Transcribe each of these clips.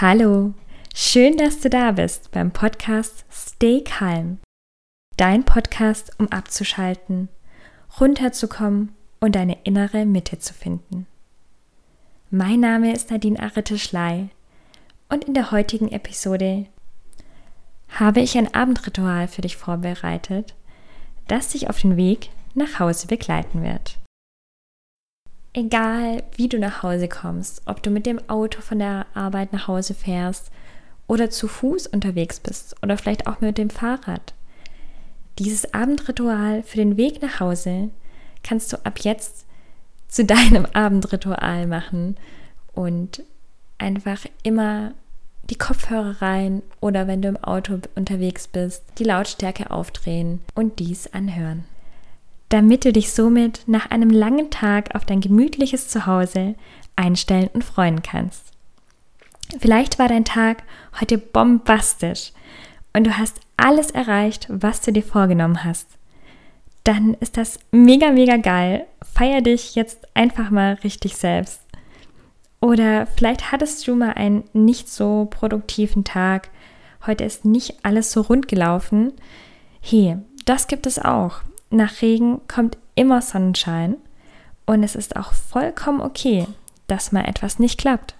Hallo, schön, dass du da bist beim Podcast Stay Calm. Dein Podcast, um abzuschalten, runterzukommen und deine innere Mitte zu finden. Mein Name ist Nadine Arete Schley und in der heutigen Episode habe ich ein Abendritual für dich vorbereitet, das dich auf den Weg nach Hause begleiten wird. Egal, wie du nach Hause kommst, ob du mit dem Auto von der Arbeit nach Hause fährst oder zu Fuß unterwegs bist oder vielleicht auch mit dem Fahrrad. Dieses Abendritual für den Weg nach Hause kannst du ab jetzt zu deinem Abendritual machen und einfach immer die Kopfhörer rein oder wenn du im Auto unterwegs bist, die Lautstärke aufdrehen und dies anhören. Damit du dich somit nach einem langen Tag auf dein gemütliches Zuhause einstellen und freuen kannst. Vielleicht war dein Tag heute bombastisch und du hast alles erreicht, was du dir vorgenommen hast. Dann ist das mega, mega geil. Feier dich jetzt einfach mal richtig selbst. Oder vielleicht hattest du mal einen nicht so produktiven Tag. Heute ist nicht alles so rund gelaufen. Hey, das gibt es auch. Nach Regen kommt immer Sonnenschein. Und es ist auch vollkommen okay, dass mal etwas nicht klappt.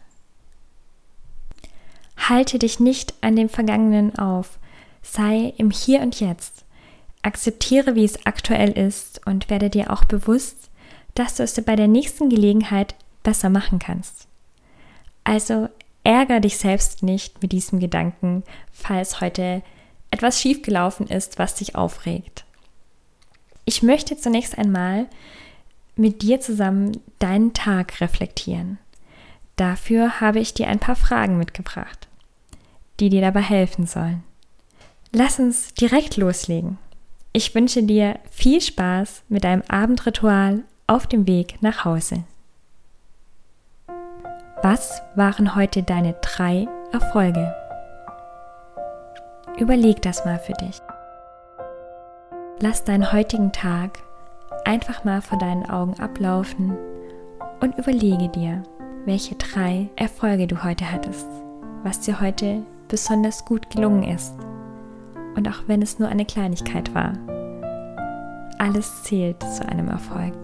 Halte dich nicht an dem Vergangenen auf. Sei im Hier und Jetzt. Akzeptiere, wie es aktuell ist und werde dir auch bewusst, dass du es bei der nächsten Gelegenheit besser machen kannst. Also ärger dich selbst nicht mit diesem Gedanken, falls heute etwas schiefgelaufen ist, was dich aufregt. Ich möchte zunächst einmal mit dir zusammen deinen Tag reflektieren. Dafür habe ich dir ein paar Fragen mitgebracht, die dir dabei helfen sollen. Lass uns direkt loslegen. Ich wünsche dir viel Spaß mit deinem Abendritual auf dem Weg nach Hause. Was waren heute deine drei Erfolge? Überleg das mal für dich. Lass deinen heutigen Tag einfach mal vor deinen Augen ablaufen und überlege dir, welche drei Erfolge du heute hattest, was dir heute besonders gut gelungen ist. Und auch wenn es nur eine Kleinigkeit war, alles zählt zu einem Erfolg.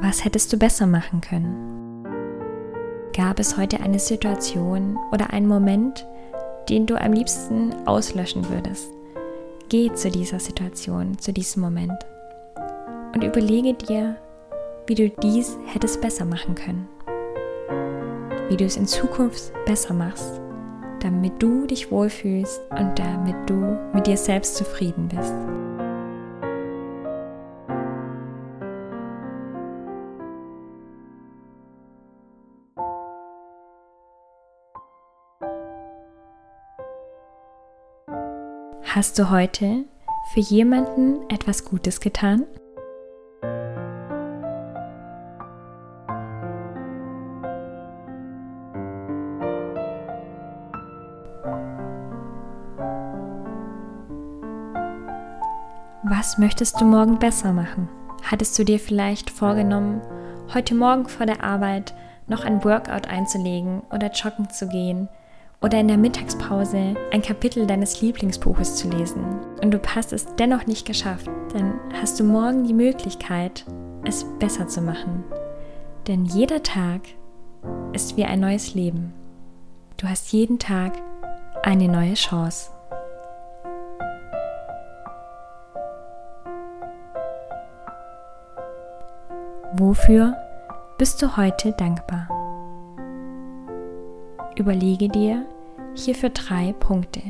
Was hättest du besser machen können? Gab es heute eine Situation oder einen Moment, den du am liebsten auslöschen würdest? Geh zu dieser Situation, zu diesem Moment und überlege dir, wie du dies hättest besser machen können. Wie du es in Zukunft besser machst, damit du dich wohlfühlst und damit du mit dir selbst zufrieden bist. Hast du heute für jemanden etwas Gutes getan? Was möchtest du morgen besser machen? Hattest du dir vielleicht vorgenommen, heute Morgen vor der Arbeit noch ein Workout einzulegen oder joggen zu gehen oder in der Mittagspause ein Kapitel deines Lieblingsbuches zu lesen und du hast es dennoch nicht geschafft, dann hast du morgen die Möglichkeit, es besser zu machen. Denn jeder Tag ist wie ein neues Leben. Du hast jeden Tag eine neue Chance. Wofür bist du heute dankbar? Überlege dir hierfür drei Punkte.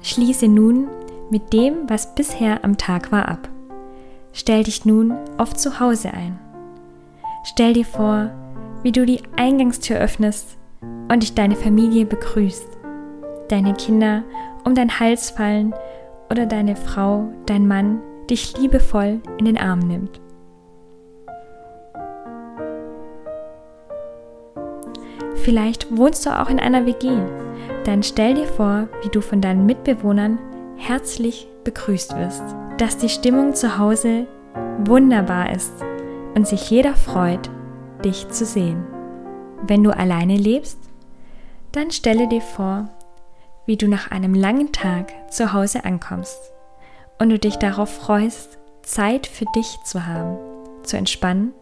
Schließe nun mit dem, was bisher am Tag war, ab. Stell dich nun auf zu Hause ein. Stell dir vor, wie du die Eingangstür öffnest und dich deine Familie begrüßt, deine Kinder um deinen Hals fallen oder deine Frau, dein Mann dich liebevoll in den Arm nimmt. Vielleicht wohnst du auch in einer WG. Dann stell dir vor, wie du von deinen Mitbewohnern herzlich begrüßt wirst, dass die Stimmung zu Hause wunderbar ist und sich jeder freut, dich zu sehen. Wenn du alleine lebst, dann stelle dir vor, wie du nach einem langen Tag zu Hause ankommst und du dich darauf freust, Zeit für dich zu haben, zu entspannen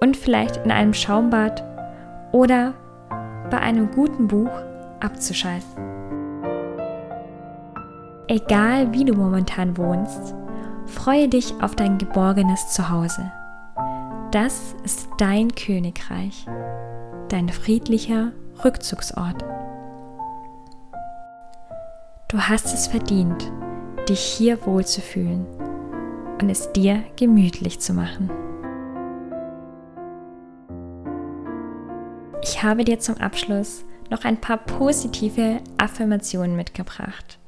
und vielleicht in einem Schaumbad oder bei einem guten Buch abzuschalten. Egal wie du momentan wohnst, freue dich auf dein geborgenes Zuhause. Das ist dein Königreich, dein friedlicher Rückzugsort. Du hast es verdient, dich hier wohlzufühlen und es dir gemütlich zu machen. Ich habe dir zum Abschluss noch ein paar positive Affirmationen mitgebracht.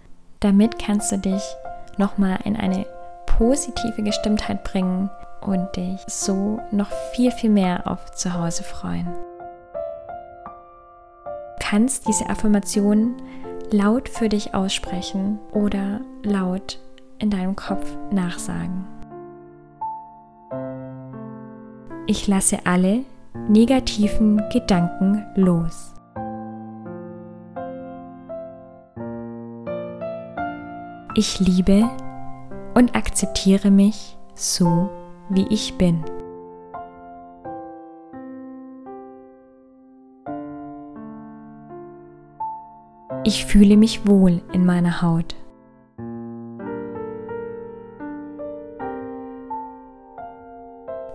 Damit kannst du dich nochmal in eine positive Gestimmtheit bringen und dich so noch viel, viel mehr auf zu Hause freuen. Du kannst diese Affirmationen laut für dich aussprechen oder laut in deinem Kopf nachsagen. Ich lasse alle negativen Gedanken los. Ich liebe und akzeptiere mich so, wie ich bin. Ich fühle mich wohl in meiner Haut.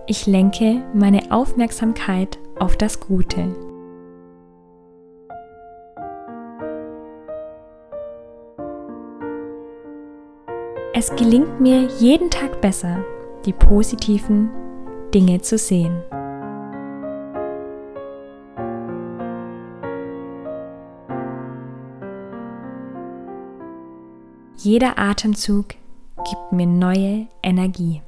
Ich lenke meine Aufmerksamkeit auf das Gute. Es gelingt mir jeden Tag besser, die positiven Dinge zu sehen. Jeder Atemzug gibt mir neue Energie.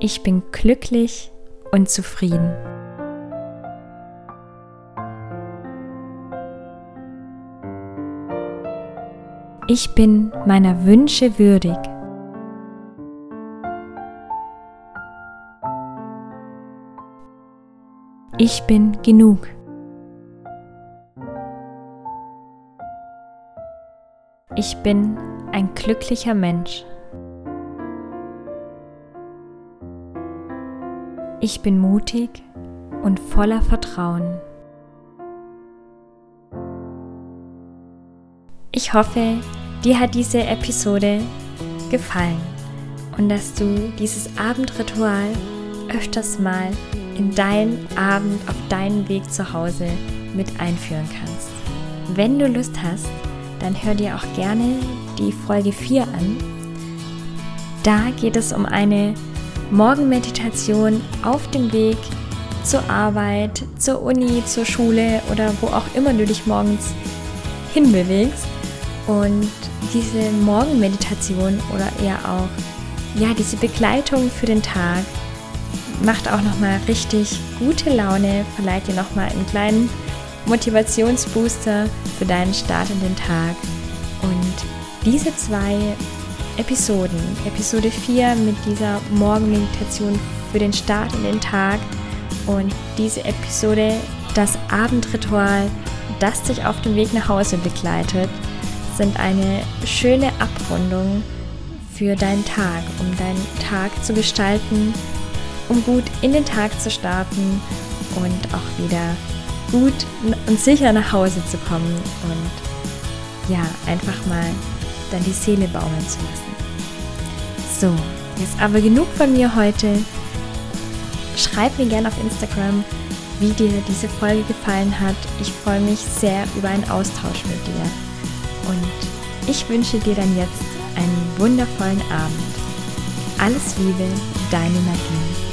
Ich bin glücklich und zufrieden. Ich bin meiner Wünsche würdig. Ich bin genug. Ich bin ein glücklicher Mensch. Ich bin mutig und voller Vertrauen. Ich hoffe, dir hat diese Episode gefallen und dass du dieses Abendritual öfters mal in deinen Abend auf deinen Weg zu Hause mit einführen kannst. Wenn du Lust hast, dann hör dir auch gerne die Folge 4 an. Da geht es um eine Morgenmeditation auf dem Weg zur Arbeit, zur Uni, zur Schule oder wo auch immer du dich morgens hinbewegst. Und diese Morgenmeditation oder eher auch ja, diese Begleitung für den Tag macht auch nochmal richtig gute Laune, verleiht dir nochmal einen kleinen Motivationsbooster für deinen Start in den Tag. Und diese zwei Episoden, Episode 4 mit dieser Morgenmeditation für den Start in den Tag und diese Episode das Abendritual, das dich auf dem Weg nach Hause begleitet, sind eine schöne Abrundung für deinen Tag, um deinen Tag zu gestalten, um gut in den Tag zu starten und auch wieder gut und sicher nach Hause zu kommen und ja, einfach mal dann die Seele baumeln zu lassen. So, jetzt aber genug von mir heute. Schreib mir gerne auf Instagram, wie dir diese Folge gefallen hat. Ich freue mich sehr über einen Austausch mit dir. Und ich wünsche dir dann jetzt einen wundervollen Abend. Alles Liebe, deine Nadine.